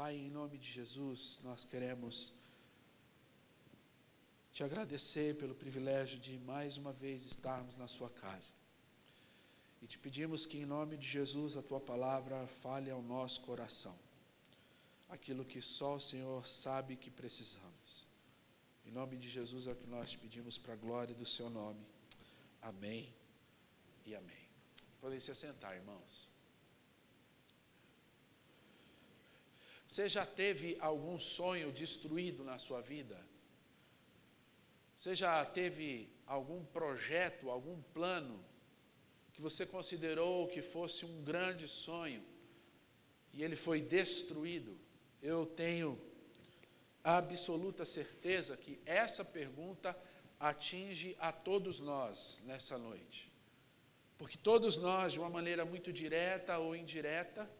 Pai, em nome de Jesus, nós queremos te agradecer pelo privilégio de mais uma vez estarmos na Sua casa. E te pedimos que, em nome de Jesus, a Tua palavra fale ao nosso coração aquilo que só o Senhor sabe que precisamos. Em nome de Jesus é o que nós te pedimos para a glória do Seu nome. Amém e amém. Podem se assentar, irmãos. Você já teve algum sonho destruído na sua vida? Você já teve algum projeto, algum plano que você considerou que fosse um grande sonho e ele foi destruído? Eu tenho absoluta certeza que essa pergunta atinge a todos nós nessa noite. Porque todos nós, de uma maneira muito direta ou indireta,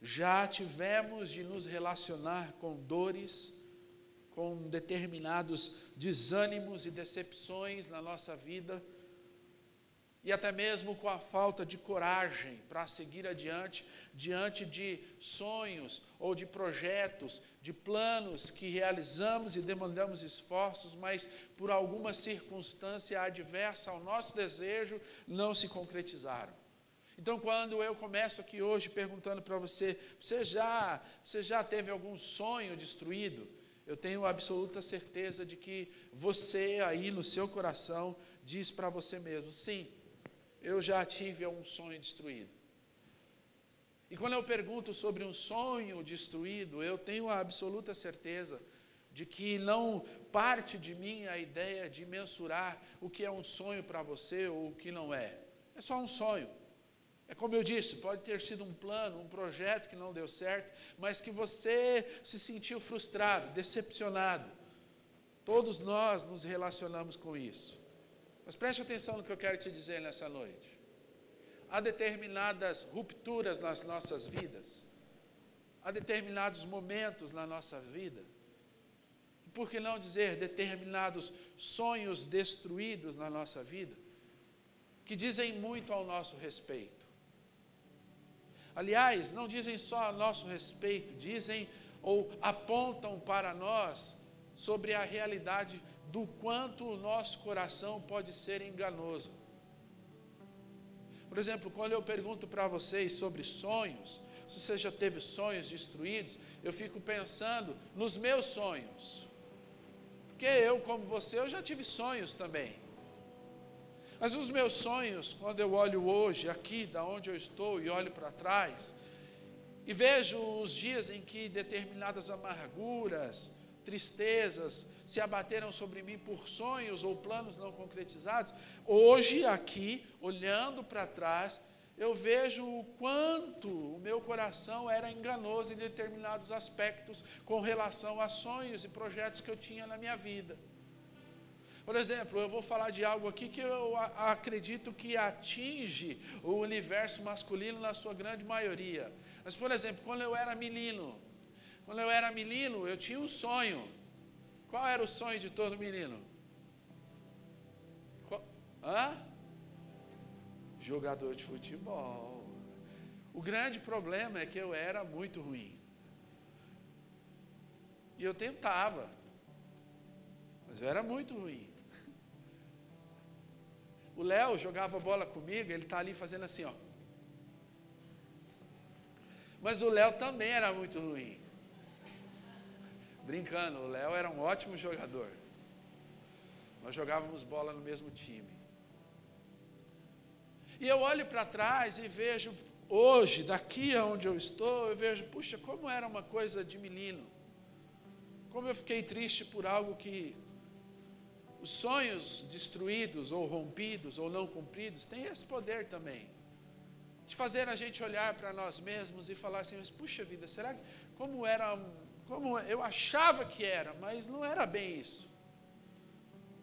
já tivemos de nos relacionar com dores, com determinados desânimos e decepções na nossa vida, e até mesmo com a falta de coragem para seguir adiante diante de sonhos ou de projetos, de planos que realizamos e demandamos esforços, mas por alguma circunstância adversa ao nosso desejo não se concretizaram. Então, quando eu começo aqui hoje perguntando para você, você já, você já teve algum sonho destruído? Eu tenho absoluta certeza de que você aí no seu coração diz para você mesmo: sim, eu já tive algum sonho destruído. E quando eu pergunto sobre um sonho destruído, eu tenho a absoluta certeza de que não parte de mim a ideia de mensurar o que é um sonho para você ou o que não é. É só um sonho. É como eu disse, pode ter sido um plano, um projeto que não deu certo, mas que você se sentiu frustrado, decepcionado. Todos nós nos relacionamos com isso. Mas preste atenção no que eu quero te dizer nessa noite há determinadas rupturas nas nossas vidas, há determinados momentos na nossa vida, por que não dizer determinados sonhos destruídos na nossa vida, que dizem muito ao nosso respeito. Aliás, não dizem só a nosso respeito, dizem ou apontam para nós sobre a realidade do quanto o nosso coração pode ser enganoso. Por exemplo, quando eu pergunto para vocês sobre sonhos, se você já teve sonhos destruídos, eu fico pensando nos meus sonhos. Porque eu, como você, eu já tive sonhos também. Mas os meus sonhos, quando eu olho hoje, aqui, da onde eu estou, e olho para trás, e vejo os dias em que determinadas amarguras, tristezas se abateram sobre mim por sonhos ou planos não concretizados, hoje aqui, olhando para trás, eu vejo o quanto o meu coração era enganoso em determinados aspectos com relação a sonhos e projetos que eu tinha na minha vida. Por exemplo, eu vou falar de algo aqui que eu acredito que atinge o universo masculino na sua grande maioria. Mas, por exemplo, quando eu era menino, quando eu era menino, eu tinha um sonho. Qual era o sonho de todo menino? Qual? Hã? Jogador de futebol. O grande problema é que eu era muito ruim. E eu tentava. Mas eu era muito ruim. O Léo jogava bola comigo, ele está ali fazendo assim, ó. Mas o Léo também era muito ruim. Brincando, o Léo era um ótimo jogador. Nós jogávamos bola no mesmo time. E eu olho para trás e vejo, hoje, daqui aonde eu estou, eu vejo, puxa, como era uma coisa de menino. Como eu fiquei triste por algo que os sonhos destruídos ou rompidos ou não cumpridos têm esse poder também. De fazer a gente olhar para nós mesmos e falar assim, mas puxa vida, será que como era como eu achava que era, mas não era bem isso.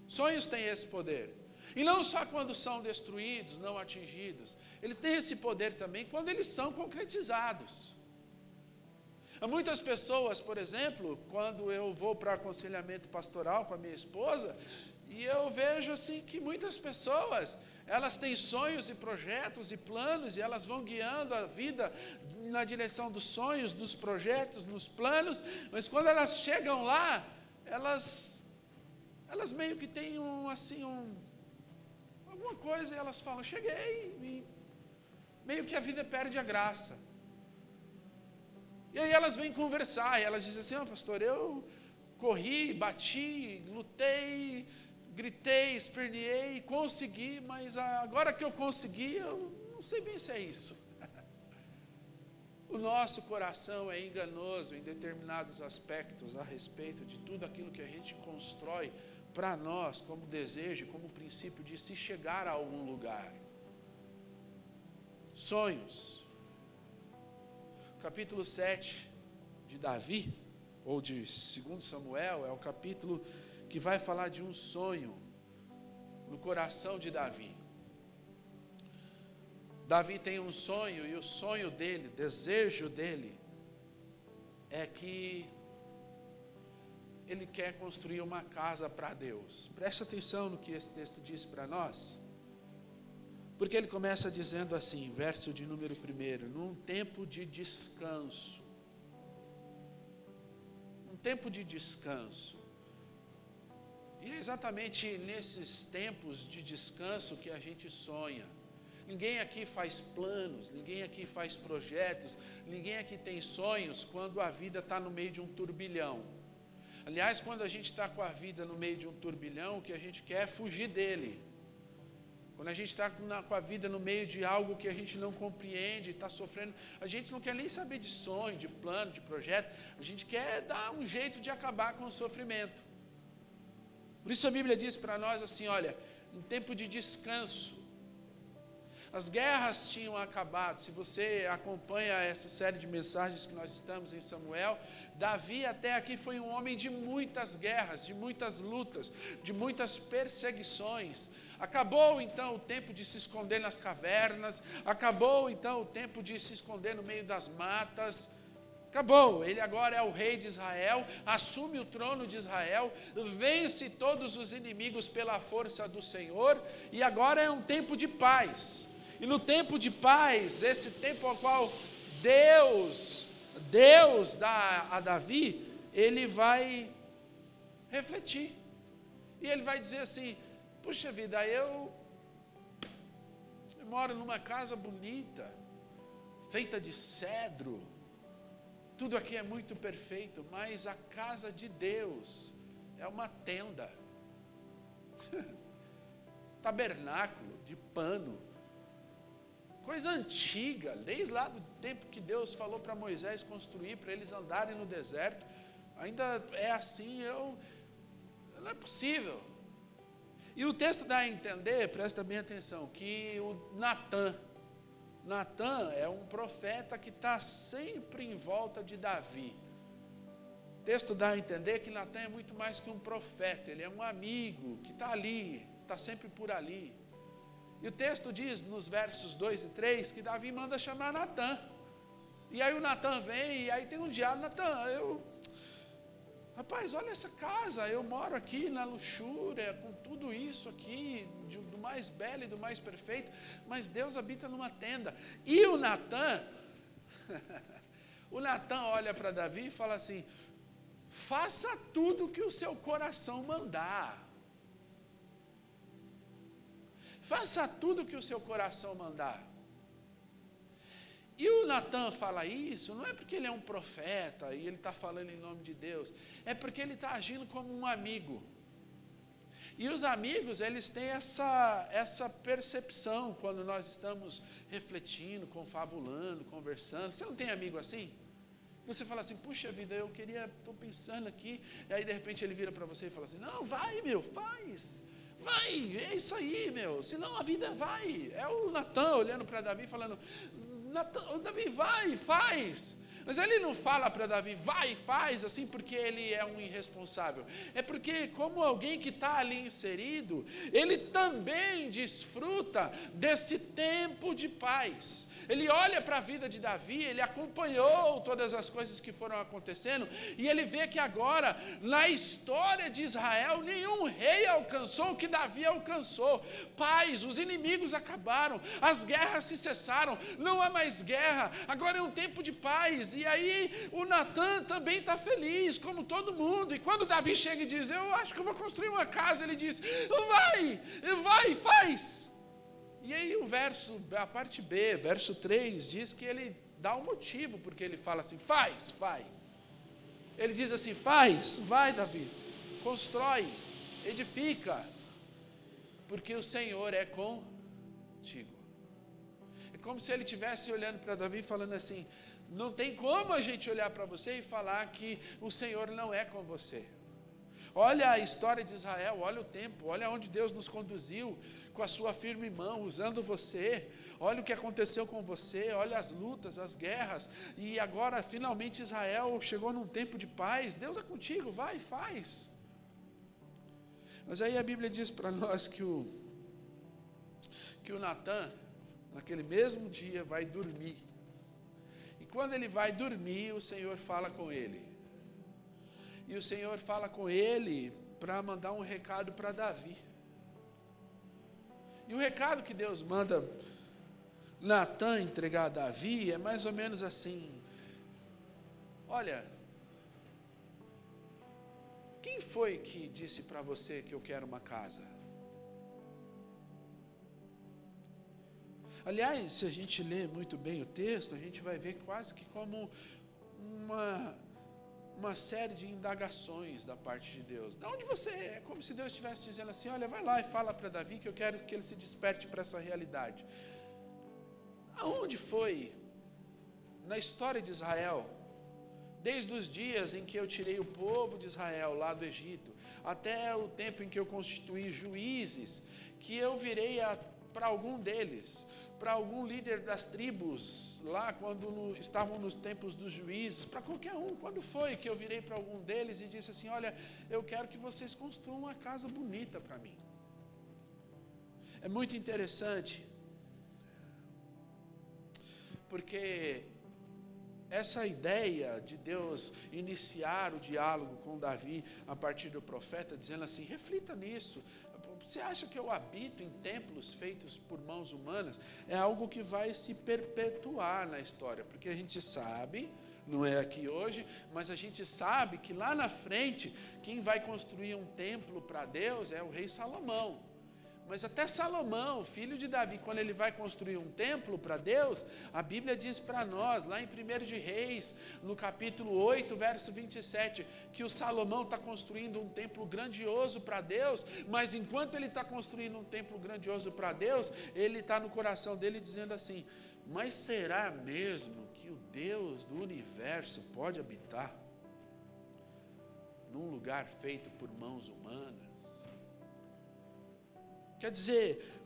Sonhos têm esse poder. E não só quando são destruídos, não atingidos, eles têm esse poder também quando eles são concretizados. Muitas pessoas, por exemplo, quando eu vou para aconselhamento pastoral com a minha esposa, e eu vejo assim que muitas pessoas, elas têm sonhos e projetos e planos e elas vão guiando a vida na direção dos sonhos, dos projetos, dos planos, mas quando elas chegam lá, elas, elas meio que têm um, assim, um, alguma coisa, e elas falam, cheguei, e meio que a vida perde a graça. E aí elas vêm conversar, e elas dizem assim, oh, pastor, eu corri, bati, lutei, gritei, esperneei, consegui, mas agora que eu consegui, eu não sei bem se é isso. O nosso coração é enganoso em determinados aspectos a respeito de tudo aquilo que a gente constrói para nós como desejo, como princípio de se chegar a algum lugar. Sonhos. Capítulo 7 de Davi, ou de 2 Samuel, é o capítulo que vai falar de um sonho no coração de Davi. Davi tem um sonho e o sonho dele, desejo dele, é que ele quer construir uma casa para Deus. Preste atenção no que esse texto diz para nós. Porque ele começa dizendo assim, verso de número 1, num tempo de descanso. Um tempo de descanso. E é exatamente nesses tempos de descanso que a gente sonha. Ninguém aqui faz planos, ninguém aqui faz projetos, ninguém aqui tem sonhos quando a vida está no meio de um turbilhão. Aliás, quando a gente está com a vida no meio de um turbilhão, o que a gente quer é fugir dele. Quando a gente está com a vida no meio de algo que a gente não compreende, está sofrendo, a gente não quer nem saber de sonho, de plano, de projeto, a gente quer dar um jeito de acabar com o sofrimento. Por isso a Bíblia diz para nós assim: olha, em tempo de descanso, as guerras tinham acabado. Se você acompanha essa série de mensagens que nós estamos em Samuel, Davi até aqui foi um homem de muitas guerras, de muitas lutas, de muitas perseguições. Acabou então o tempo de se esconder nas cavernas, acabou então o tempo de se esconder no meio das matas. Acabou, ele agora é o rei de Israel, assume o trono de Israel, vence todos os inimigos pela força do Senhor, e agora é um tempo de paz. E no tempo de paz, esse tempo ao qual Deus, Deus dá a Davi, ele vai refletir. E ele vai dizer assim: Puxa vida, eu, eu moro numa casa bonita, feita de cedro, tudo aqui é muito perfeito, mas a casa de Deus é uma tenda, tabernáculo de pano, coisa antiga, desde lá do tempo que Deus falou para Moisés construir, para eles andarem no deserto, ainda é assim, eu, não é possível. E o texto dá a entender, presta bem atenção, que o Natan, Natan é um profeta que está sempre em volta de Davi. O texto dá a entender que Natan é muito mais que um profeta, ele é um amigo que está ali, está sempre por ali. E o texto diz nos versos 2 e 3 que Davi manda chamar Natan. E aí o Natan vem, e aí tem um diálogo, Natan, eu. Rapaz, olha essa casa, eu moro aqui na luxúria, com tudo isso aqui, do mais belo e do mais perfeito, mas Deus habita numa tenda. E o Natan, o Natan olha para Davi e fala assim: faça tudo que o seu coração mandar. Faça tudo que o seu coração mandar. E o Natan fala isso, não é porque ele é um profeta e ele está falando em nome de Deus, é porque ele está agindo como um amigo. E os amigos, eles têm essa, essa percepção quando nós estamos refletindo, confabulando, conversando. Você não tem amigo assim? Você fala assim, puxa vida, eu queria, estou pensando aqui. E aí de repente ele vira para você e fala assim: não, vai meu, faz. Vai, é isso aí, meu. Senão a vida vai. É o Natan olhando para Davi falando: Davi, vai, faz. Mas ele não fala para Davi, vai, faz, assim, porque ele é um irresponsável. É porque, como alguém que está ali inserido, ele também desfruta desse tempo de paz, ele olha para a vida de Davi, ele acompanhou todas as coisas que foram acontecendo, e ele vê que agora, na história de Israel, nenhum rei alcançou o que Davi alcançou. Paz, os inimigos acabaram, as guerras se cessaram, não há mais guerra, agora é um tempo de paz. E aí o Natan também está feliz, como todo mundo. E quando Davi chega e diz: Eu acho que eu vou construir uma casa, ele diz: Vai, vai, faz. E aí o verso, a parte B, verso 3, diz que ele dá um motivo porque ele fala assim: faz, vai. Ele diz assim: faz, vai, Davi, constrói, edifica, porque o Senhor é contigo. É como se ele estivesse olhando para Davi falando assim: não tem como a gente olhar para você e falar que o Senhor não é com você. Olha a história de Israel, olha o tempo, olha onde Deus nos conduziu com a sua firme mão, usando você. Olha o que aconteceu com você, olha as lutas, as guerras. E agora, finalmente, Israel chegou num tempo de paz. Deus é contigo, vai, faz. Mas aí a Bíblia diz para nós que o, que o Natan, naquele mesmo dia, vai dormir. E quando ele vai dormir, o Senhor fala com ele. E o Senhor fala com ele para mandar um recado para Davi. E o recado que Deus manda Natan entregar a Davi é mais ou menos assim: Olha, quem foi que disse para você que eu quero uma casa? Aliás, se a gente lê muito bem o texto, a gente vai ver quase que como uma uma série de indagações da parte de Deus. Da onde você é? É como se Deus estivesse dizendo assim: olha, vai lá e fala para Davi que eu quero que ele se desperte para essa realidade. Aonde foi na história de Israel, desde os dias em que eu tirei o povo de Israel lá do Egito, até o tempo em que eu constituí juízes, que eu virei para algum deles, para algum líder das tribos, lá quando no, estavam nos tempos dos juízes, para qualquer um, quando foi que eu virei para algum deles e disse assim: Olha, eu quero que vocês construam uma casa bonita para mim. É muito interessante, porque essa ideia de Deus iniciar o diálogo com Davi a partir do profeta, dizendo assim: reflita nisso, você acha que eu habito em templos feitos por mãos humanas? É algo que vai se perpetuar na história, porque a gente sabe, não é aqui hoje, mas a gente sabe que lá na frente, quem vai construir um templo para Deus é o rei Salomão. Mas até Salomão, filho de Davi, quando ele vai construir um templo para Deus, a Bíblia diz para nós, lá em 1 de Reis, no capítulo 8, verso 27, que o Salomão está construindo um templo grandioso para Deus, mas enquanto ele está construindo um templo grandioso para Deus, ele está no coração dele dizendo assim: Mas será mesmo que o Deus do universo pode habitar num lugar feito por mãos humanas? Quer dizer,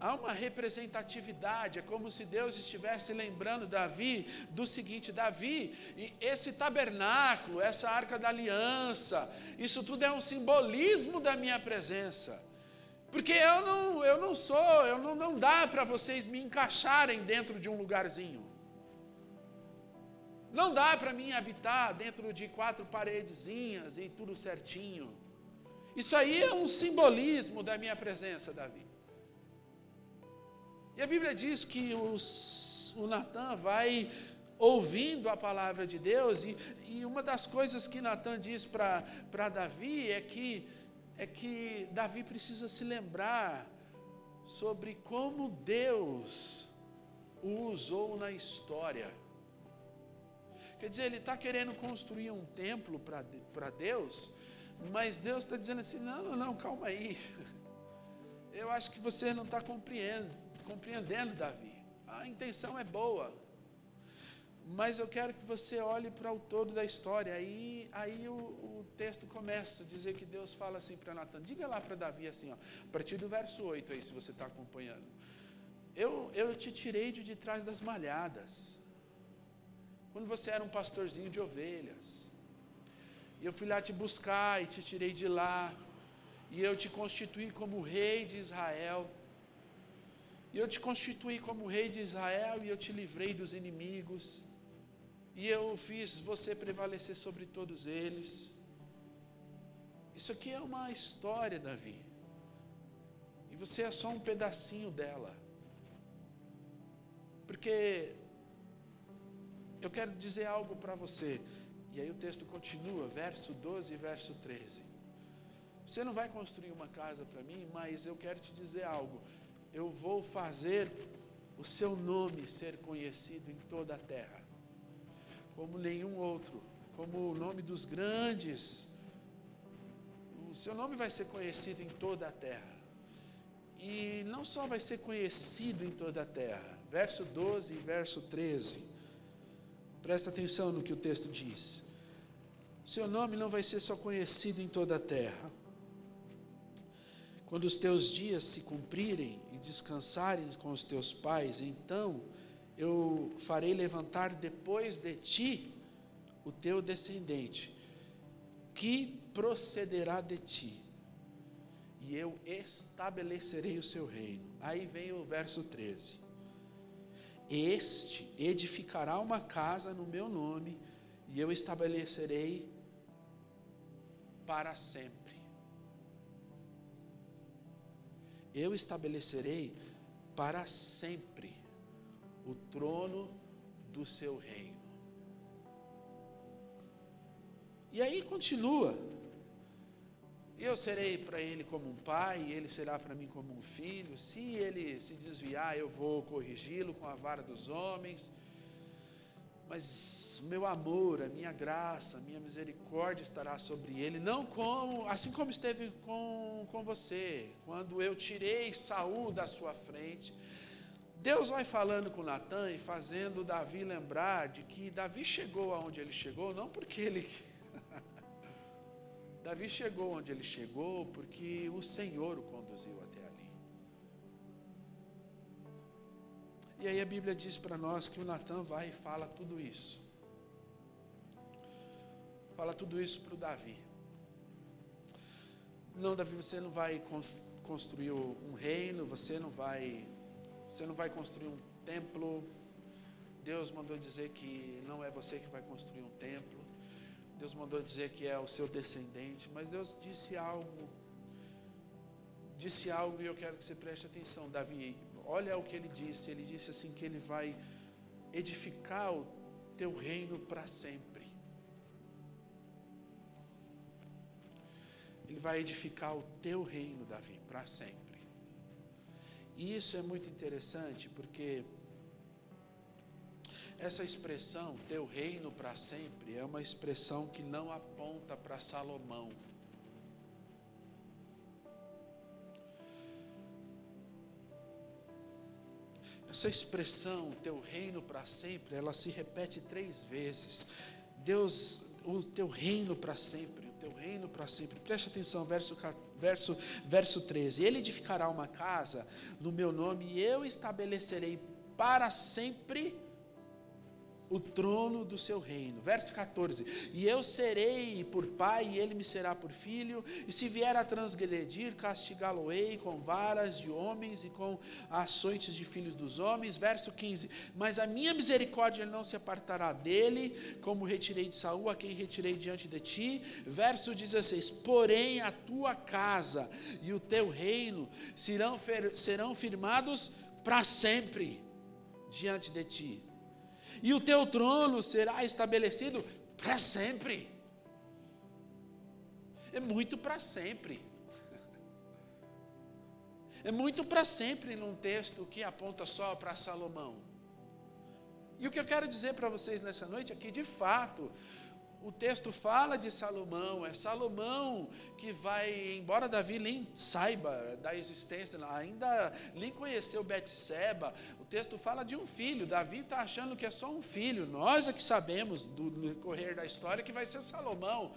há uma representatividade, é como se Deus estivesse lembrando Davi do seguinte: Davi, esse tabernáculo, essa arca da aliança, isso tudo é um simbolismo da minha presença. Porque eu não, eu não sou, eu não, não dá para vocês me encaixarem dentro de um lugarzinho. Não dá para mim habitar dentro de quatro paredezinhas e tudo certinho. Isso aí é um simbolismo da minha presença, Davi. E a Bíblia diz que os, o Natan vai ouvindo a palavra de Deus, e, e uma das coisas que Natan diz para Davi é que, é que Davi precisa se lembrar sobre como Deus o usou na história. Quer dizer, ele está querendo construir um templo para Deus, mas Deus está dizendo assim: não, não, não, calma aí. Eu acho que você não está compreendendo, compreendendo, Davi. A intenção é boa. Mas eu quero que você olhe para o todo da história. Aí, aí o, o texto começa a dizer que Deus fala assim para Natan. Diga lá para Davi assim, ó, a partir do verso 8 aí, se você está acompanhando. Eu, eu te tirei de, de trás das malhadas. Quando você era um pastorzinho de ovelhas. E eu fui lá te buscar e te tirei de lá. E eu te constituí como rei de Israel. E eu te constituí como rei de Israel e eu te livrei dos inimigos. E eu fiz você prevalecer sobre todos eles. Isso aqui é uma história, Davi. E você é só um pedacinho dela. Porque eu quero dizer algo para você. E aí o texto continua, verso 12 e verso 13. Você não vai construir uma casa para mim, mas eu quero te dizer algo eu vou fazer o seu nome ser conhecido em toda a terra, como nenhum outro, como o nome dos grandes. O seu nome vai ser conhecido em toda a terra. E não só vai ser conhecido em toda a terra, verso 12 e verso 13. Presta atenção no que o texto diz. Seu nome não vai ser só conhecido em toda a terra. Quando os teus dias se cumprirem descansares com os teus pais, então eu farei levantar depois de ti o teu descendente, que procederá de ti, e eu estabelecerei o seu reino. Aí vem o verso 13. Este edificará uma casa no meu nome, e eu estabelecerei para sempre eu estabelecerei para sempre o trono do seu reino. E aí continua. Eu serei para ele como um pai, ele será para mim como um filho. Se ele se desviar, eu vou corrigi-lo com a vara dos homens mas o meu amor, a minha graça, a minha misericórdia estará sobre ele, não como, assim como esteve com, com você, quando eu tirei Saul da sua frente. Deus vai falando com Natan e fazendo Davi lembrar de que Davi chegou aonde ele chegou, não porque ele. Davi chegou onde ele chegou porque o Senhor o conduziu até E aí a Bíblia diz para nós que o Natan vai e fala tudo isso. Fala tudo isso para o Davi. Não, Davi, você não vai construir um reino, você não vai, você não vai construir um templo. Deus mandou dizer que não é você que vai construir um templo. Deus mandou dizer que é o seu descendente, mas Deus disse algo. Disse algo e eu quero que você preste atenção, Davi olha o que ele disse: ele disse assim que ele vai edificar o teu reino para sempre. Ele vai edificar o teu reino, Davi, para sempre. E isso é muito interessante porque essa expressão, teu reino para sempre, é uma expressão que não aponta para Salomão Essa expressão, teu reino para sempre, ela se repete três vezes. Deus, o teu reino para sempre, o teu reino para sempre. Preste atenção, verso, verso, verso 13. Ele edificará uma casa no meu nome e eu estabelecerei para sempre o trono do seu reino. Verso 14: E eu serei por pai, e ele me será por filho, e se vier a transgredir, castigá-lo-ei com varas de homens e com açoites de filhos dos homens. Verso 15: Mas a minha misericórdia não se apartará dele, como retirei de Saul, a quem retirei diante de ti. Verso 16: Porém a tua casa e o teu reino serão, serão firmados para sempre diante de ti e o teu trono será estabelecido para sempre. É muito para sempre. É muito para sempre num texto que aponta só para Salomão. E o que eu quero dizer para vocês nessa noite é que, de fato, o texto fala de Salomão, é Salomão que vai, embora Davi nem saiba da existência, ainda nem conheceu Betseba, o texto fala de um filho, Davi está achando que é só um filho, nós é que sabemos do decorrer da história que vai ser Salomão,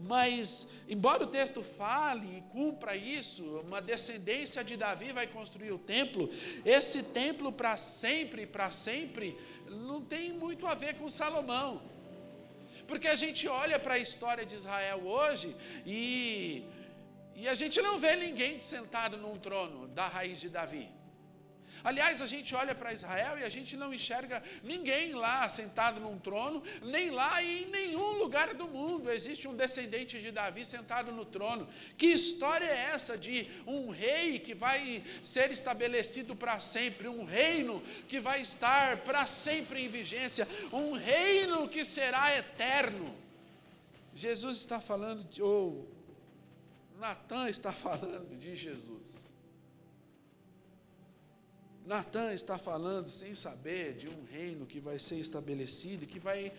mas embora o texto fale e cumpra isso, uma descendência de Davi vai construir o templo, esse templo para sempre, para sempre, não tem muito a ver com Salomão, porque a gente olha para a história de Israel hoje e, e a gente não vê ninguém sentado num trono da raiz de Davi. Aliás, a gente olha para Israel e a gente não enxerga ninguém lá sentado num trono, nem lá e em nenhum lugar do mundo existe um descendente de Davi sentado no trono. Que história é essa de um rei que vai ser estabelecido para sempre, um reino que vai estar para sempre em vigência, um reino que será eterno? Jesus está falando, ou Natan está falando de Jesus. Natan está falando sem saber de um reino que vai ser estabelecido, que vai,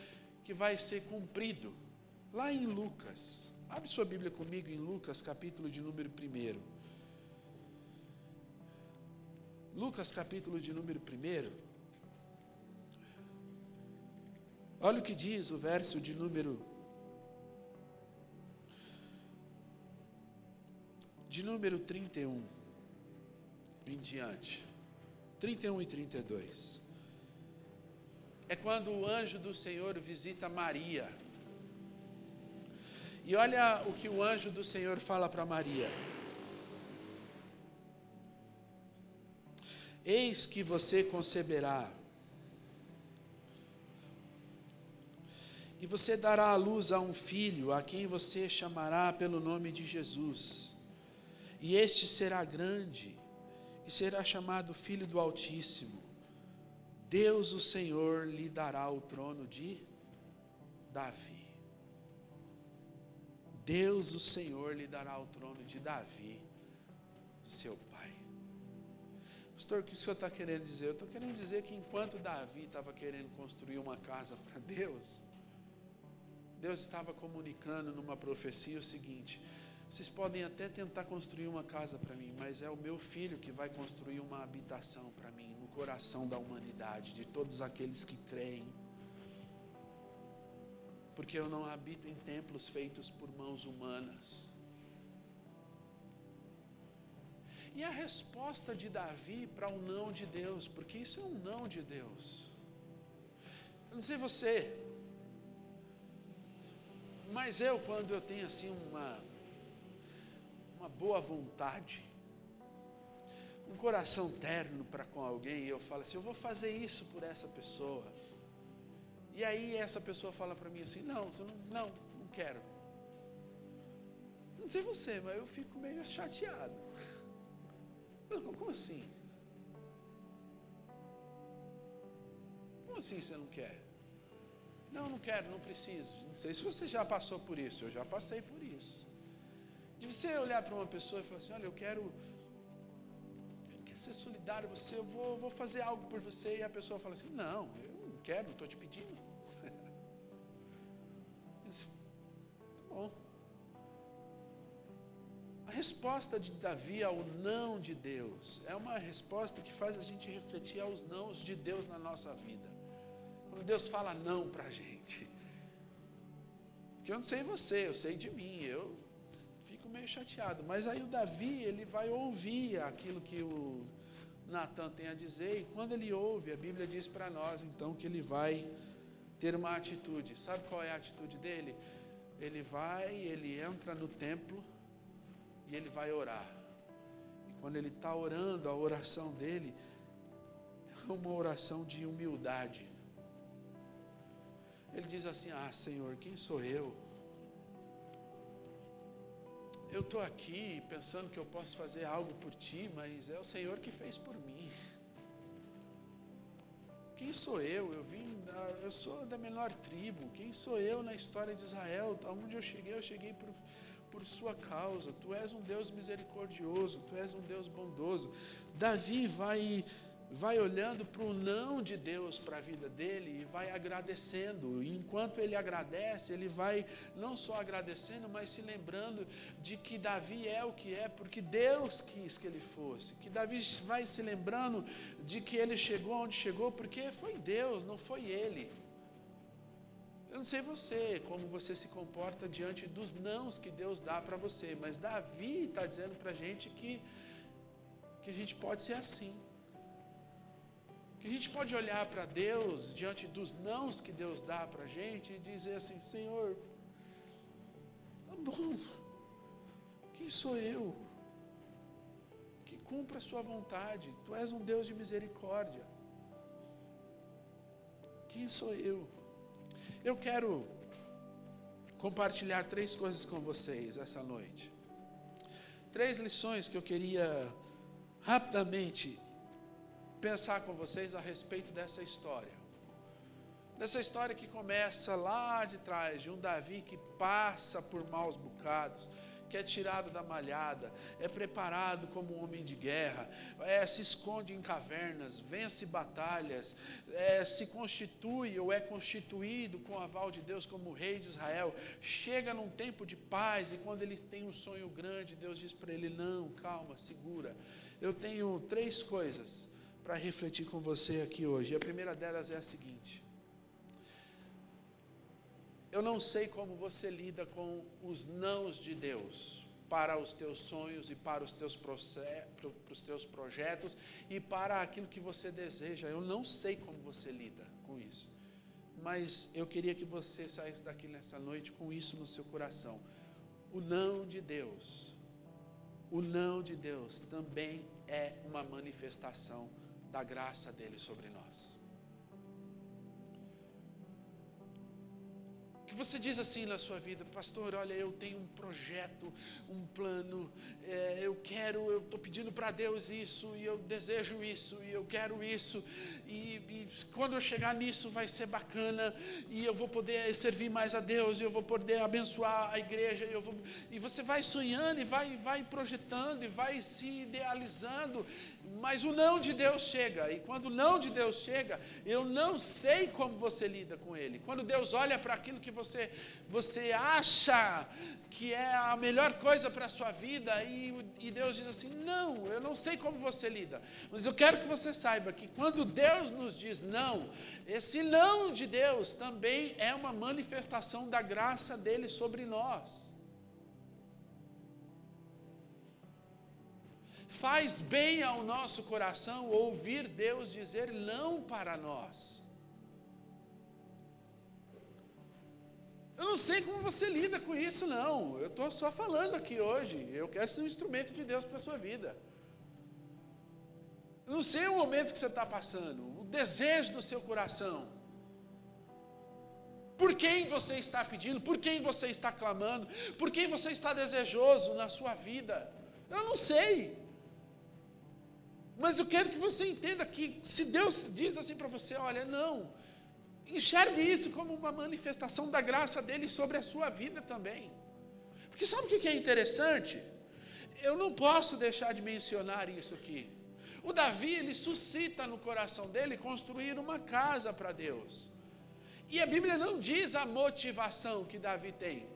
que vai ser cumprido. Lá em Lucas, abre sua Bíblia comigo em Lucas, capítulo de número 1. Lucas, capítulo de número 1. Olha o que diz o verso de número de número 31 em diante. 31 e 32. É quando o anjo do Senhor visita Maria. E olha o que o anjo do Senhor fala para Maria. Eis que você conceberá, e você dará à luz a um filho, a quem você chamará pelo nome de Jesus. E este será grande e será chamado Filho do Altíssimo. Deus, o Senhor, lhe dará o trono de Davi. Deus, o Senhor, lhe dará o trono de Davi, seu pai. Pastor, o que o senhor está querendo dizer? Eu estou querendo dizer que enquanto Davi estava querendo construir uma casa para Deus, Deus estava comunicando numa profecia o seguinte: vocês podem até tentar construir uma casa para mim, mas é o meu filho que vai construir uma habitação para mim no coração da humanidade, de todos aqueles que creem. Porque eu não habito em templos feitos por mãos humanas. E a resposta de Davi para o não de Deus, porque isso é um não de Deus. Eu não sei você, mas eu, quando eu tenho assim uma boa vontade, um coração terno para com alguém, e eu falo assim: eu vou fazer isso por essa pessoa. E aí essa pessoa fala para mim assim: não, não, não, quero. Não sei você, mas eu fico meio chateado. Como assim? Como assim você não quer? Não, não quero, não preciso. Não sei se você já passou por isso, eu já passei por isso. De você olhar para uma pessoa e falar assim: olha, eu quero, eu quero ser solidário você, eu vou, vou fazer algo por você. E a pessoa fala assim: não, eu não quero, não estou te pedindo. Disse, tá bom. A resposta de Davi ao não de Deus é uma resposta que faz a gente refletir aos nãos de Deus na nossa vida. Quando Deus fala não para a gente. Porque eu não sei você, eu sei de mim. Eu chateado. Mas aí o Davi, ele vai ouvir aquilo que o Natan tem a dizer, e quando ele ouve, a Bíblia diz para nós então que ele vai ter uma atitude. Sabe qual é a atitude dele? Ele vai, ele entra no templo e ele vai orar. E quando ele está orando, a oração dele é uma oração de humildade. Ele diz assim: Ah, Senhor, quem sou eu? Eu estou aqui pensando que eu posso fazer algo por ti, mas é o Senhor que fez por mim. Quem sou eu? Eu vim, da, eu sou da menor tribo. Quem sou eu na história de Israel? Aonde eu cheguei, eu cheguei por, por sua causa. Tu és um Deus misericordioso, tu és um Deus bondoso. Davi vai vai olhando para o não de Deus para a vida dele e vai agradecendo. E enquanto ele agradece, ele vai não só agradecendo, mas se lembrando de que Davi é o que é, porque Deus quis que ele fosse. Que Davi vai se lembrando de que ele chegou onde chegou, porque foi Deus, não foi ele. Eu não sei você, como você se comporta diante dos nãos que Deus dá para você, mas Davi está dizendo para a gente que, que a gente pode ser assim que a gente pode olhar para Deus diante dos nãos que Deus dá para a gente e dizer assim: Senhor, tá bom, quem sou eu? Que cumpra a sua vontade. Tu és um Deus de misericórdia. Quem sou eu? Eu quero compartilhar três coisas com vocês essa noite. Três lições que eu queria rapidamente pensar com vocês a respeito dessa história. Dessa história que começa lá de trás, de um Davi que passa por maus bocados, que é tirado da malhada, é preparado como um homem de guerra, é, se esconde em cavernas, vence batalhas, é, se constitui ou é constituído com o aval de Deus como rei de Israel, chega num tempo de paz e quando ele tem um sonho grande, Deus diz para ele: Não, calma, segura. Eu tenho três coisas para refletir com você aqui hoje. E a primeira delas é a seguinte. Eu não sei como você lida com os nãos de Deus para os teus sonhos e para os teus, para os teus projetos e para aquilo que você deseja. Eu não sei como você lida com isso. Mas eu queria que você saísse daqui nessa noite com isso no seu coração. O não de Deus, o não de Deus também é uma manifestação da graça dele sobre nós. que você diz assim na sua vida, pastor, olha, eu tenho um projeto, um plano, é, eu quero, eu estou pedindo para Deus isso, e eu desejo isso, e eu quero isso, e, e, quando eu chegar nisso vai ser bacana, e eu vou poder servir mais a Deus, e eu vou poder abençoar a igreja, e, eu vou, e você vai sonhando, e vai, vai projetando, e vai se idealizando, mas o não de Deus chega, e quando o não de Deus chega, eu não sei como você lida com ele. Quando Deus olha para aquilo que você, você acha que é a melhor coisa para a sua vida, e, e Deus diz assim: Não, eu não sei como você lida, mas eu quero que você saiba que quando Deus nos diz não, esse não de Deus também é uma manifestação da graça dele sobre nós. Faz bem ao nosso coração ouvir Deus dizer não para nós. Eu não sei como você lida com isso, não. Eu estou só falando aqui hoje. Eu quero ser um instrumento de Deus para a sua vida. Eu não sei o momento que você está passando, o desejo do seu coração. Por quem você está pedindo, por quem você está clamando, por quem você está desejoso na sua vida. Eu não sei. Mas eu quero que você entenda que se Deus diz assim para você, olha, não, enxergue isso como uma manifestação da graça dele sobre a sua vida também. Porque sabe o que é interessante? Eu não posso deixar de mencionar isso aqui. O Davi, ele suscita no coração dele construir uma casa para Deus. E a Bíblia não diz a motivação que Davi tem.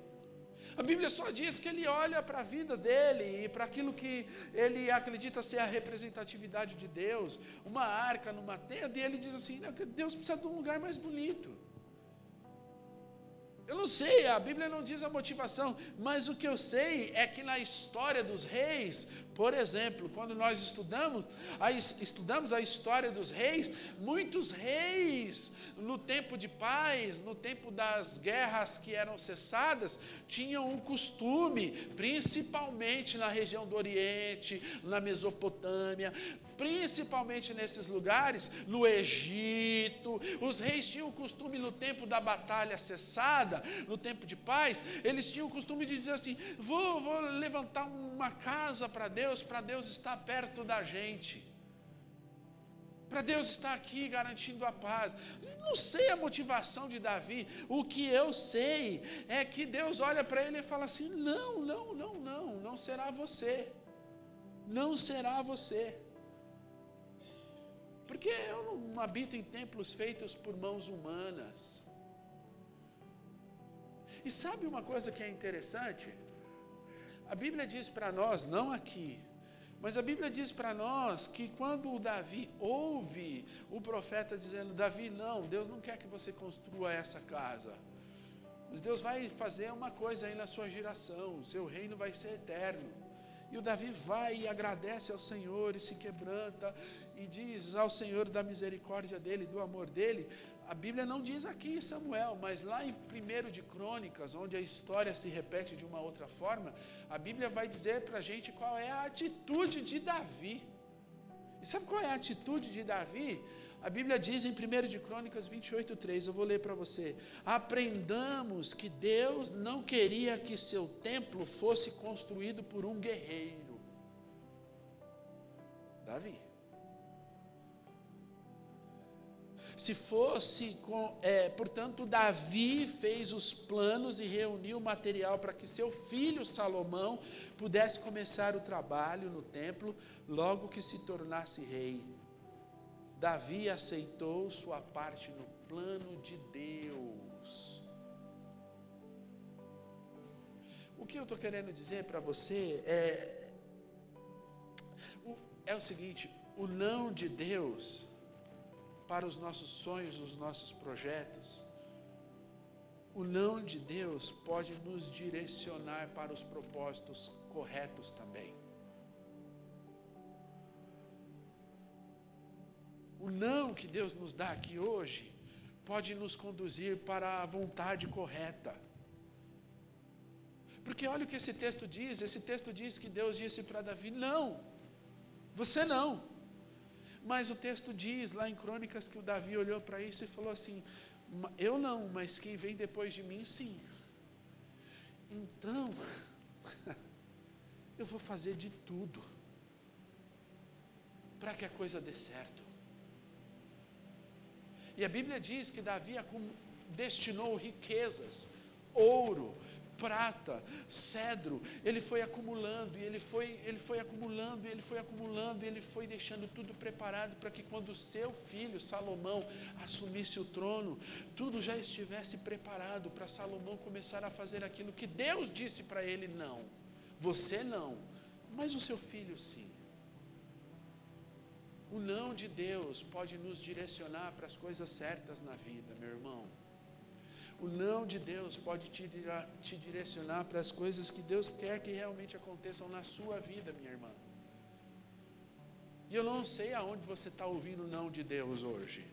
A Bíblia só diz que ele olha para a vida dele e para aquilo que ele acredita ser a representatividade de Deus, uma arca numa tenda, e ele diz assim: Deus precisa de um lugar mais bonito. Eu não sei, a Bíblia não diz a motivação, mas o que eu sei é que na história dos reis, por exemplo, quando nós estudamos a, estudamos a história dos reis, muitos reis no tempo de paz, no tempo das guerras que eram cessadas, tinham um costume, principalmente na região do Oriente, na Mesopotâmia, principalmente nesses lugares, no Egito, os reis tinham o costume no tempo da batalha cessada, no tempo de paz, eles tinham o costume de dizer assim: vou, vou levantar uma casa para Deus, para Deus estar perto da gente para Deus estar aqui garantindo a paz. Não sei a motivação de Davi, o que eu sei é que Deus olha para ele e fala assim: não, não, não, não, não será você, não será você. Porque eu não habito em templos feitos por mãos humanas. E sabe uma coisa que é interessante? A Bíblia diz para nós, não aqui, mas a Bíblia diz para nós que quando o Davi ouve o profeta dizendo: Davi, não, Deus não quer que você construa essa casa. Mas Deus vai fazer uma coisa aí na sua geração, o seu reino vai ser eterno. E o Davi vai e agradece ao Senhor e se quebranta e diz ao Senhor da misericórdia dele, do amor dele, a Bíblia não diz aqui em Samuel, mas lá em 1 de Crônicas, onde a história se repete de uma outra forma, a Bíblia vai dizer para a gente qual é a atitude de Davi. E sabe qual é a atitude de Davi? A Bíblia diz em 1 de Crônicas 28,3, eu vou ler para você. Aprendamos que Deus não queria que seu templo fosse construído por um guerreiro. Davi. Se fosse, com, é, portanto, Davi fez os planos e reuniu o material para que seu filho Salomão pudesse começar o trabalho no templo logo que se tornasse rei. Davi aceitou sua parte no plano de Deus. O que eu estou querendo dizer para você é, é o seguinte: o não de Deus para os nossos sonhos, os nossos projetos. O não de Deus pode nos direcionar para os propósitos corretos também. O não que Deus nos dá aqui hoje pode nos conduzir para a vontade correta. Porque olha o que esse texto diz: esse texto diz que Deus disse para Davi: não, você não. Mas o texto diz lá em Crônicas que o Davi olhou para isso e falou assim: Eu não, mas quem vem depois de mim, sim. Então, eu vou fazer de tudo para que a coisa dê certo. E a Bíblia diz que Davi destinou riquezas, ouro, prata, cedro, ele foi acumulando, e ele foi, ele foi acumulando, e ele foi acumulando, e ele foi deixando tudo preparado para que quando seu filho Salomão assumisse o trono, tudo já estivesse preparado para Salomão começar a fazer aquilo que Deus disse para ele: não, você não, mas o seu filho sim. O não de Deus pode nos direcionar para as coisas certas na vida, meu irmão. O não de Deus pode te, te direcionar para as coisas que Deus quer que realmente aconteçam na sua vida, minha irmã. E eu não sei aonde você está ouvindo o não de Deus hoje.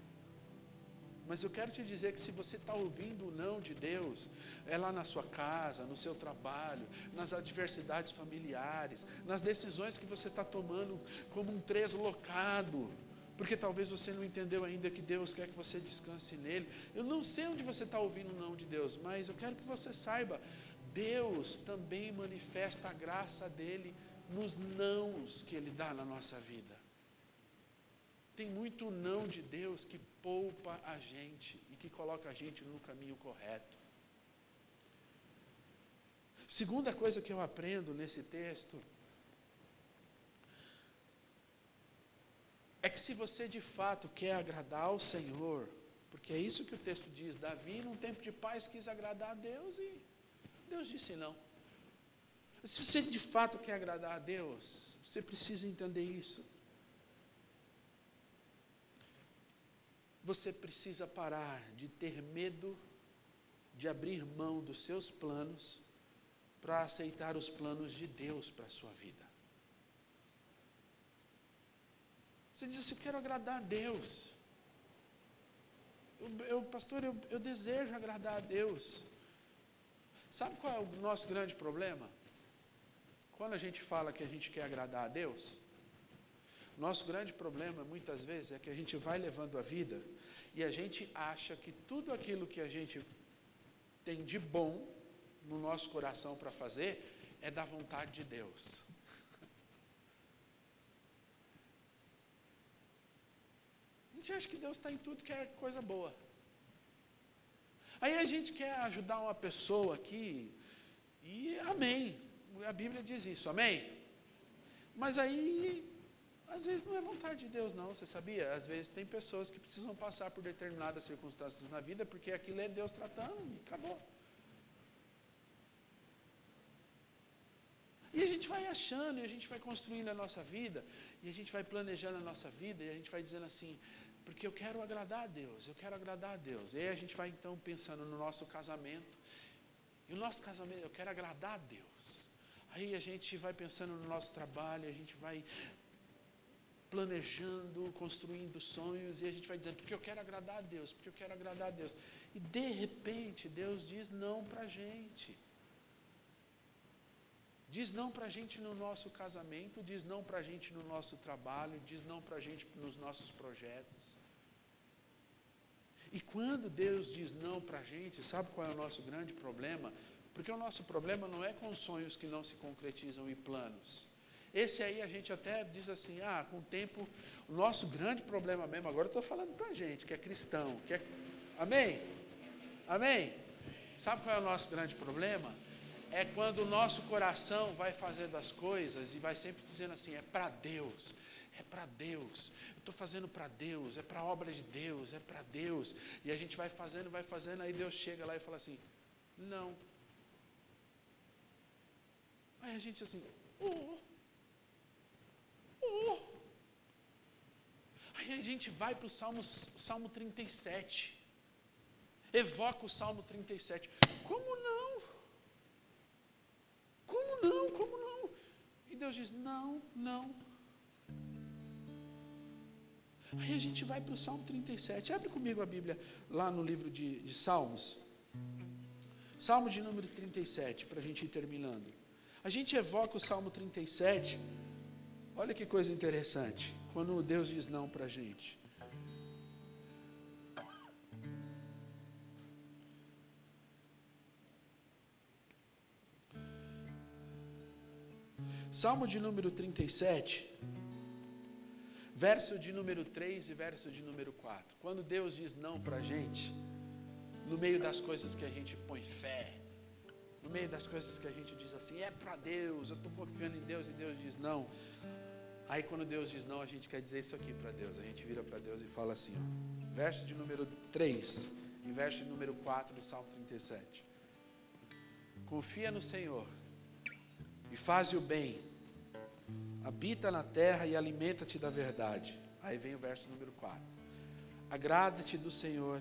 Mas eu quero te dizer que se você está ouvindo o não de Deus, é lá na sua casa, no seu trabalho, nas adversidades familiares, nas decisões que você está tomando como um treslocado, porque talvez você não entendeu ainda que Deus quer que você descanse nele. Eu não sei onde você está ouvindo o não de Deus, mas eu quero que você saiba: Deus também manifesta a graça dele nos nãos que ele dá na nossa vida. Tem muito não de Deus que poupa a gente e que coloca a gente no caminho correto. Segunda coisa que eu aprendo nesse texto é que se você de fato quer agradar ao Senhor, porque é isso que o texto diz, Davi num tempo de paz quis agradar a Deus e Deus disse não. Se você de fato quer agradar a Deus, você precisa entender isso. Você precisa parar de ter medo de abrir mão dos seus planos para aceitar os planos de Deus para a sua vida. Você diz assim: Eu quero agradar a Deus. Eu, eu pastor, eu, eu desejo agradar a Deus. Sabe qual é o nosso grande problema? Quando a gente fala que a gente quer agradar a Deus, nosso grande problema muitas vezes é que a gente vai levando a vida e a gente acha que tudo aquilo que a gente tem de bom no nosso coração para fazer é da vontade de Deus. Gente acha que Deus está em tudo que é coisa boa. Aí a gente quer ajudar uma pessoa aqui, e amém. A Bíblia diz isso, amém? Mas aí, às vezes não é vontade de Deus, não, você sabia? Às vezes tem pessoas que precisam passar por determinadas circunstâncias na vida, porque aquilo é Deus tratando e acabou. E a gente vai achando, e a gente vai construindo a nossa vida, e a gente vai planejando a nossa vida, e a gente vai dizendo assim: porque eu quero agradar a Deus, eu quero agradar a Deus. E aí a gente vai então pensando no nosso casamento. E o nosso casamento, eu quero agradar a Deus. Aí a gente vai pensando no nosso trabalho, a gente vai planejando, construindo sonhos, e a gente vai dizendo, porque eu quero agradar a Deus, porque eu quero agradar a Deus. E de repente, Deus diz não para a gente. Diz não para a gente no nosso casamento, diz não para a gente no nosso trabalho, diz não para a gente nos nossos projetos. E quando Deus diz não para a gente, sabe qual é o nosso grande problema? Porque o nosso problema não é com sonhos que não se concretizam e planos. Esse aí a gente até diz assim, ah, com o tempo, o nosso grande problema mesmo, agora estou falando para a gente, que é cristão, que é... Amém? Amém? Sabe qual é o nosso grande problema? É quando o nosso coração vai fazendo as coisas e vai sempre dizendo assim, é para Deus, é para Deus, eu estou fazendo para Deus, é para a obra de Deus, é para Deus. E a gente vai fazendo, vai fazendo, aí Deus chega lá e fala assim, não. Aí a gente assim, oh, Oh. Aí a gente vai para o Salmo, Salmo 37. Evoca o Salmo 37. Como não? Como não? Como não? E Deus diz: não, não. Aí a gente vai para o Salmo 37. Abre comigo a Bíblia lá no livro de, de Salmos. Salmo de número 37, para a gente ir terminando. A gente evoca o Salmo 37 Olha que coisa interessante. Quando Deus diz não para a gente. Salmo de número 37, verso de número 3 e verso de número 4. Quando Deus diz não para a gente, no meio das coisas que a gente põe fé, no meio das coisas que a gente diz assim, é para Deus, eu estou confiando em Deus e Deus diz não. Aí quando Deus diz não, a gente quer dizer isso aqui para Deus. A gente vira para Deus e fala assim, ó, verso de número 3 e verso de número 4 do Salmo 37. Confia no Senhor e faz o bem. Habita na terra e alimenta-te da verdade. Aí vem o verso número 4. Agrada-te do Senhor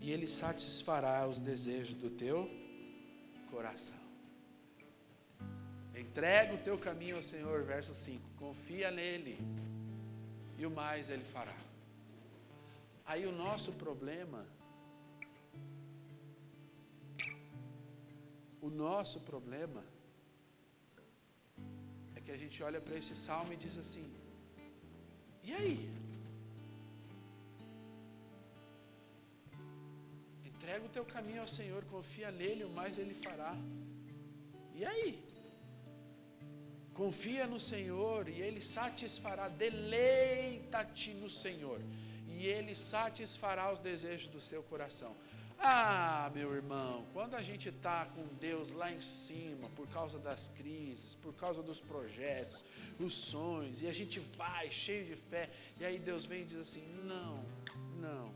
e ele satisfará os desejos do teu coração. Entrega o teu caminho ao Senhor, verso 5. Confia nele e o mais ele fará. Aí o nosso problema, o nosso problema que a gente olha para esse salmo e diz assim: e aí? Entrega o teu caminho ao Senhor, confia nele, o mais ele fará. E aí? Confia no Senhor e Ele satisfará. Deleita-te no Senhor e Ele satisfará os desejos do seu coração. Ah, meu irmão, quando a gente está com Deus lá em cima, por causa das crises, por causa dos projetos, os sonhos, e a gente vai cheio de fé, e aí Deus vem e diz assim: não, não.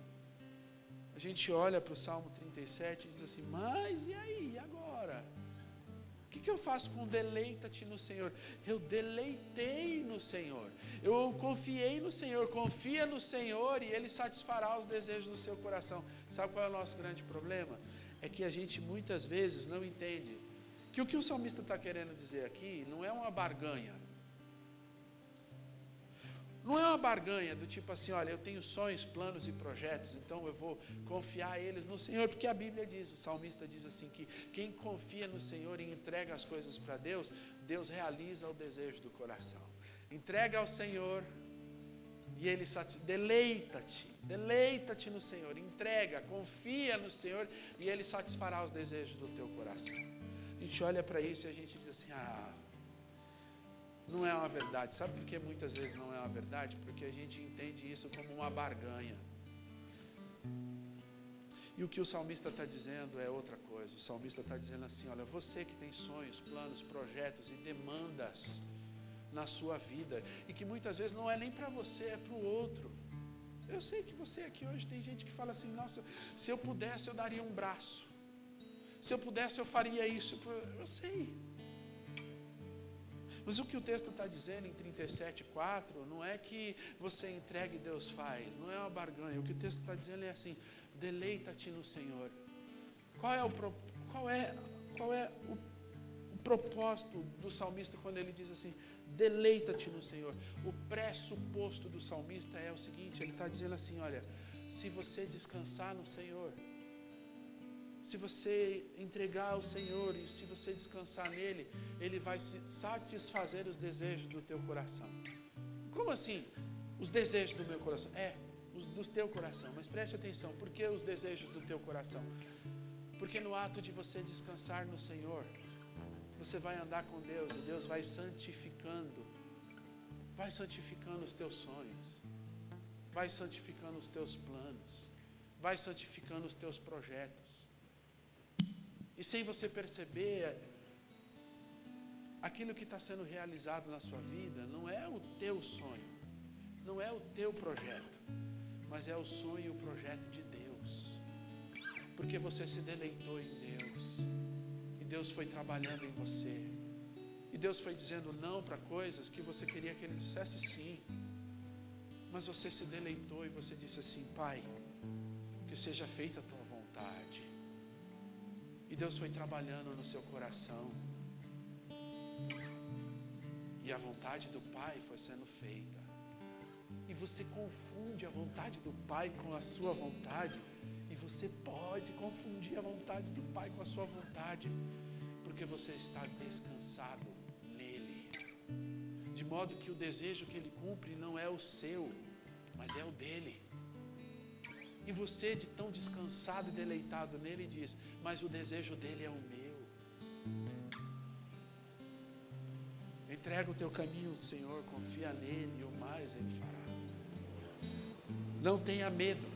A gente olha para o Salmo 37 e diz assim: mas e aí, e agora? O que, que eu faço com deleita-te no Senhor? Eu deleitei no Senhor. Eu confiei no Senhor. Confia no Senhor e Ele satisfará os desejos do seu coração. Sabe qual é o nosso grande problema? É que a gente muitas vezes não entende que o que o salmista está querendo dizer aqui não é uma barganha. Não é uma barganha do tipo assim, olha, eu tenho sonhos, planos e projetos, então eu vou confiar eles no Senhor, porque a Bíblia diz, o salmista diz assim que quem confia no Senhor e entrega as coisas para Deus, Deus realiza o desejo do coração. Entrega ao Senhor e ele deleita-te, deleita-te no Senhor, entrega, confia no Senhor e ele satisfará os desejos do teu coração. A gente olha para isso e a gente diz assim: "Ah, não é uma verdade. Sabe por que muitas vezes não é uma verdade? Porque a gente entende isso como uma barganha. E o que o salmista está dizendo é outra coisa. O salmista está dizendo assim: olha, você que tem sonhos, planos, projetos e demandas na sua vida, e que muitas vezes não é nem para você, é para o outro. Eu sei que você aqui hoje tem gente que fala assim: nossa, se eu pudesse eu daria um braço. Se eu pudesse eu faria isso. Eu sei. Mas o que o texto está dizendo em 37,4 não é que você entregue e Deus faz, não é uma barganha. O que o texto está dizendo é assim: deleita-te no Senhor. Qual é o, qual é, qual é o, o propósito do salmista quando ele diz assim: Deleita-te no Senhor. O pressuposto do salmista é o seguinte: ele está dizendo assim: olha, se você descansar no Senhor, se você entregar ao Senhor e se você descansar nele, ele vai satisfazer os desejos do teu coração. Como assim? Os desejos do meu coração? É, os do teu coração. Mas preste atenção, por que os desejos do teu coração? Porque no ato de você descansar no Senhor, você vai andar com Deus e Deus vai santificando, vai santificando os teus sonhos, vai santificando os teus planos, vai santificando os teus projetos. E sem você perceber, aquilo que está sendo realizado na sua vida não é o teu sonho, não é o teu projeto, mas é o sonho e o projeto de Deus, porque você se deleitou em Deus. Deus foi trabalhando em você. E Deus foi dizendo não para coisas que você queria que Ele dissesse sim. Mas você se deleitou e você disse assim: Pai, que seja feita a tua. E Deus foi trabalhando no seu coração. E a vontade do Pai foi sendo feita. E você confunde a vontade do Pai com a sua vontade você pode confundir a vontade do Pai com a sua vontade, porque você está descansado nele. De modo que o desejo que ele cumpre não é o seu, mas é o dele. E você, de tão descansado e deleitado nele, diz: Mas o desejo dele é o meu. Entrega o teu caminho Senhor, confia nele e o mais ele fará. Não tenha medo.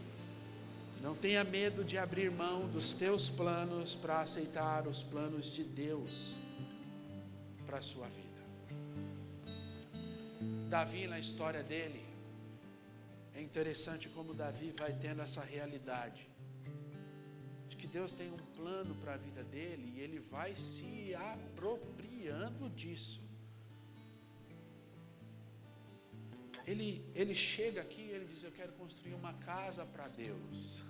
Não tenha medo de abrir mão dos teus planos para aceitar os planos de Deus para a sua vida. Davi, na história dele, é interessante como Davi vai tendo essa realidade de que Deus tem um plano para a vida dele e ele vai se apropriando disso. Ele, ele chega aqui e ele diz: Eu quero construir uma casa para Deus.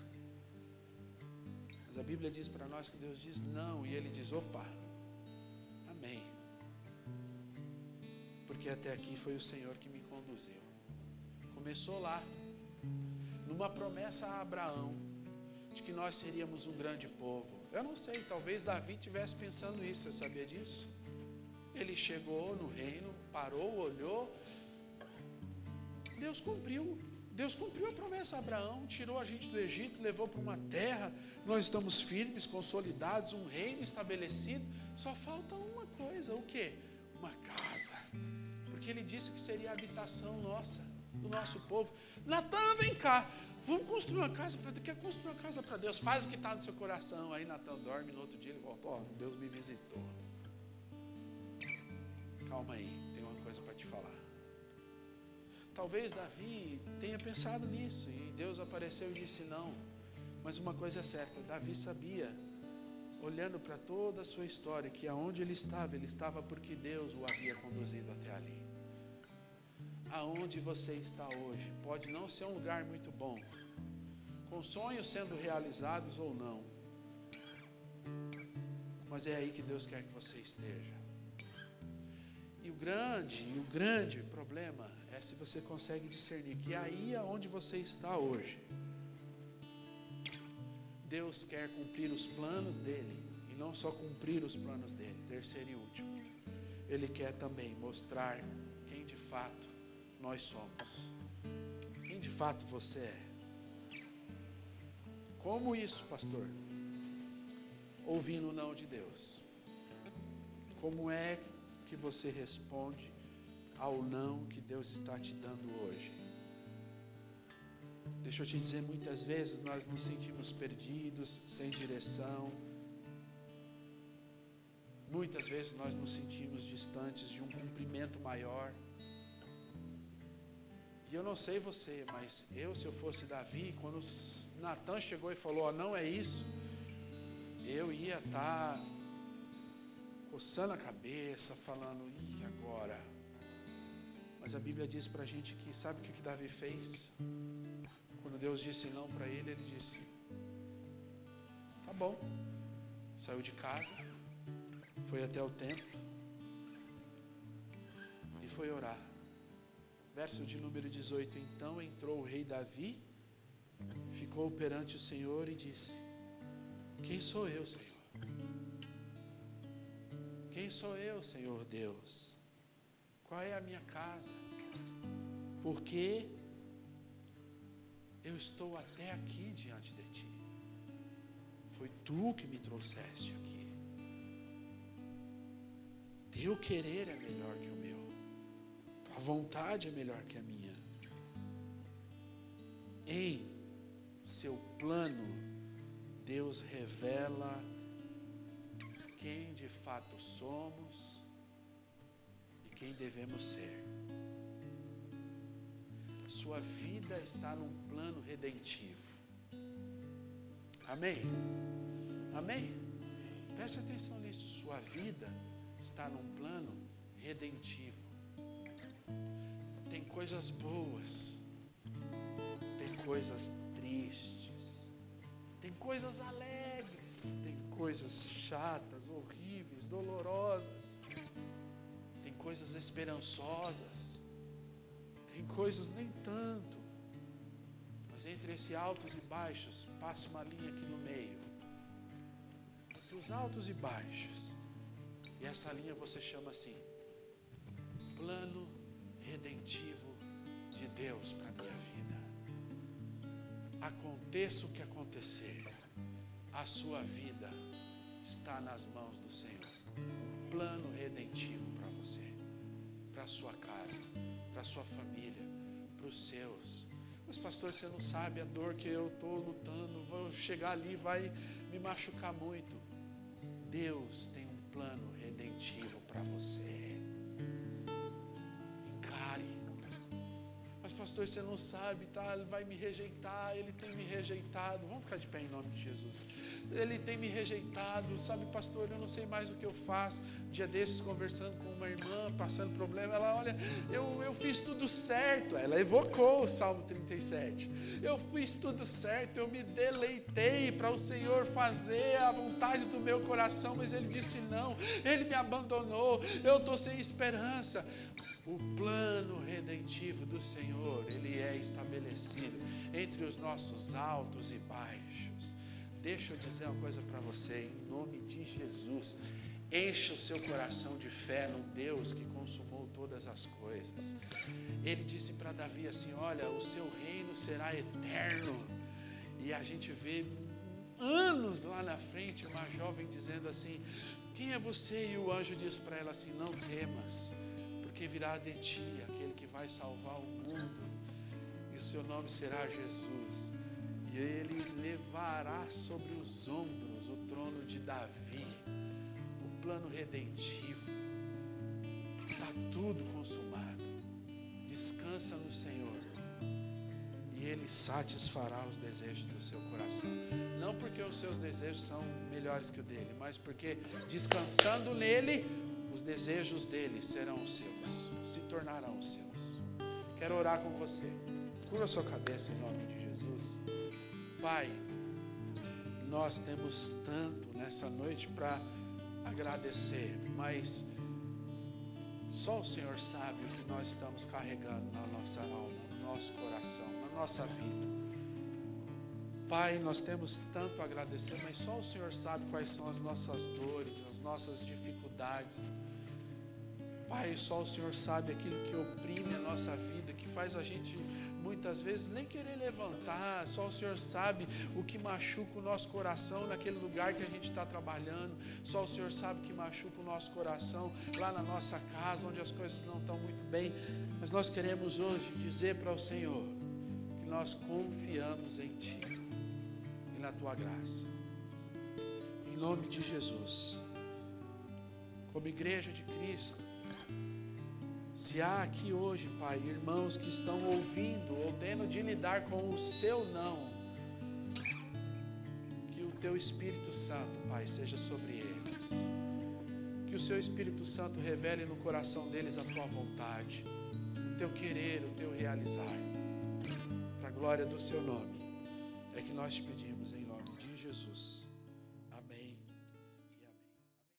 Mas a Bíblia diz para nós que Deus diz não, e ele diz: opa, amém. Porque até aqui foi o Senhor que me conduziu. Começou lá, numa promessa a Abraão, de que nós seríamos um grande povo. Eu não sei, talvez Davi estivesse pensando isso, você sabia disso? Ele chegou no reino, parou, olhou, Deus cumpriu Deus cumpriu a promessa a Abraão, tirou a gente do Egito, levou para uma terra, nós estamos firmes, consolidados, um reino estabelecido. Só falta uma coisa, o que? Uma casa. Porque ele disse que seria a habitação nossa, do nosso povo. Natan, vem cá, vamos construir uma casa para Deus. Quer construir uma casa para Deus? Faz o que está no seu coração. Aí Natan dorme, no outro dia ele volta, oh, Deus me visitou. Calma aí, tem uma coisa para te falar. Talvez Davi tenha pensado nisso e Deus apareceu e disse não. Mas uma coisa é certa, Davi sabia, olhando para toda a sua história, que aonde ele estava, ele estava porque Deus o havia conduzido até ali. Aonde você está hoje, pode não ser um lugar muito bom, com sonhos sendo realizados ou não, mas é aí que Deus quer que você esteja. E o grande, o grande problema se você consegue discernir que aí aonde você está hoje, Deus quer cumprir os planos dele, e não só cumprir os planos dele, terceiro e último, Ele quer também mostrar quem de fato nós somos, quem de fato você é. Como isso, pastor? Ouvindo o não de Deus. Como é que você responde ao não que Deus está te dando hoje. Deixa eu te dizer, muitas vezes nós nos sentimos perdidos, sem direção. Muitas vezes nós nos sentimos distantes de um cumprimento maior. E eu não sei você, mas eu, se eu fosse Davi, quando Natan chegou e falou: oh, não é isso, eu ia estar tá coçando a cabeça, falando: e agora? Mas a Bíblia diz para a gente que sabe o que, que Davi fez? Quando Deus disse não para ele, ele disse: Tá bom. Saiu de casa, foi até o templo e foi orar. Verso de número 18: Então entrou o rei Davi, ficou perante o Senhor e disse: Quem sou eu, Senhor? Quem sou eu, Senhor Deus? Qual é a minha casa? Porque eu estou até aqui diante de ti. Foi tu que me trouxeste aqui. Teu querer é melhor que o meu. Tua vontade é melhor que a minha. Em seu plano, Deus revela quem de fato somos e quem devemos ser. Sua vida está num plano redentivo. Amém? Amém? Preste atenção nisso. Sua vida está num plano redentivo. Tem coisas boas, tem coisas tristes, tem coisas alegres, tem coisas chatas, horríveis, dolorosas, tem coisas esperançosas, tem coisas nem tanto. Mas entre esses altos e baixos, passa uma linha aqui no meio. Entre os altos e baixos. E essa linha você chama assim: plano redentivo de Deus para a minha vida. Aconteça o que acontecer, a sua vida está nas mãos do Senhor. Um plano redentivo para você, para a sua casa, para a sua família, para os seus. Mas, pastor, você não sabe a dor que eu estou lutando, vou chegar ali, vai me machucar muito. Deus tem um plano redentivo para você. Pastor, você não sabe, tá? Ele vai me rejeitar, ele tem me rejeitado. Vamos ficar de pé em nome de Jesus. Ele tem me rejeitado, sabe, pastor, eu não sei mais o que eu faço. Dia desses, conversando com uma irmã, passando problema, ela, olha, eu, eu fiz tudo certo. Ela evocou o Salmo 37. Eu fiz tudo certo, eu me deleitei para o Senhor fazer a vontade do meu coração, mas ele disse não, ele me abandonou, eu estou sem esperança. O plano redentivo do Senhor, ele é estabelecido entre os nossos altos e baixos. Deixa eu dizer uma coisa para você, em nome de Jesus. Encha o seu coração de fé no Deus que consumou todas as coisas. Ele disse para Davi assim: Olha, o seu reino será eterno. E a gente vê anos lá na frente uma jovem dizendo assim: Quem é você? E o anjo diz para ela assim: Não temas porque virá de ti aquele que vai salvar o mundo, e o seu nome será Jesus, e ele levará sobre os ombros o trono de Davi, o plano redentivo, está tudo consumado. Descansa no Senhor, e Ele satisfará os desejos do seu coração. Não porque os seus desejos são melhores que o dele, mas porque descansando nele, os desejos dele serão os seus, se tornarão os seus. Quero orar com você. Curva sua cabeça em nome de Jesus. Pai, nós temos tanto nessa noite para agradecer, mas só o Senhor sabe o que nós estamos carregando na nossa alma, no nosso coração, na nossa vida. Pai, nós temos tanto a agradecer, mas só o Senhor sabe quais são as nossas dores, as nossas dificuldades. Pai, só o Senhor sabe aquilo que oprime a nossa vida, que faz a gente muitas vezes nem querer levantar. Só o Senhor sabe o que machuca o nosso coração naquele lugar que a gente está trabalhando. Só o Senhor sabe o que machuca o nosso coração lá na nossa casa, onde as coisas não estão muito bem. Mas nós queremos hoje dizer para o Senhor que nós confiamos em Ti e na Tua graça. Em nome de Jesus. Como igreja de Cristo se há aqui hoje, Pai, irmãos que estão ouvindo ou tendo de lidar com o seu não, que o teu Espírito Santo, Pai, seja sobre eles. Que o seu Espírito Santo revele no coração deles a tua vontade, o teu querer, o teu realizar. Para a glória do seu nome, é que nós te pedimos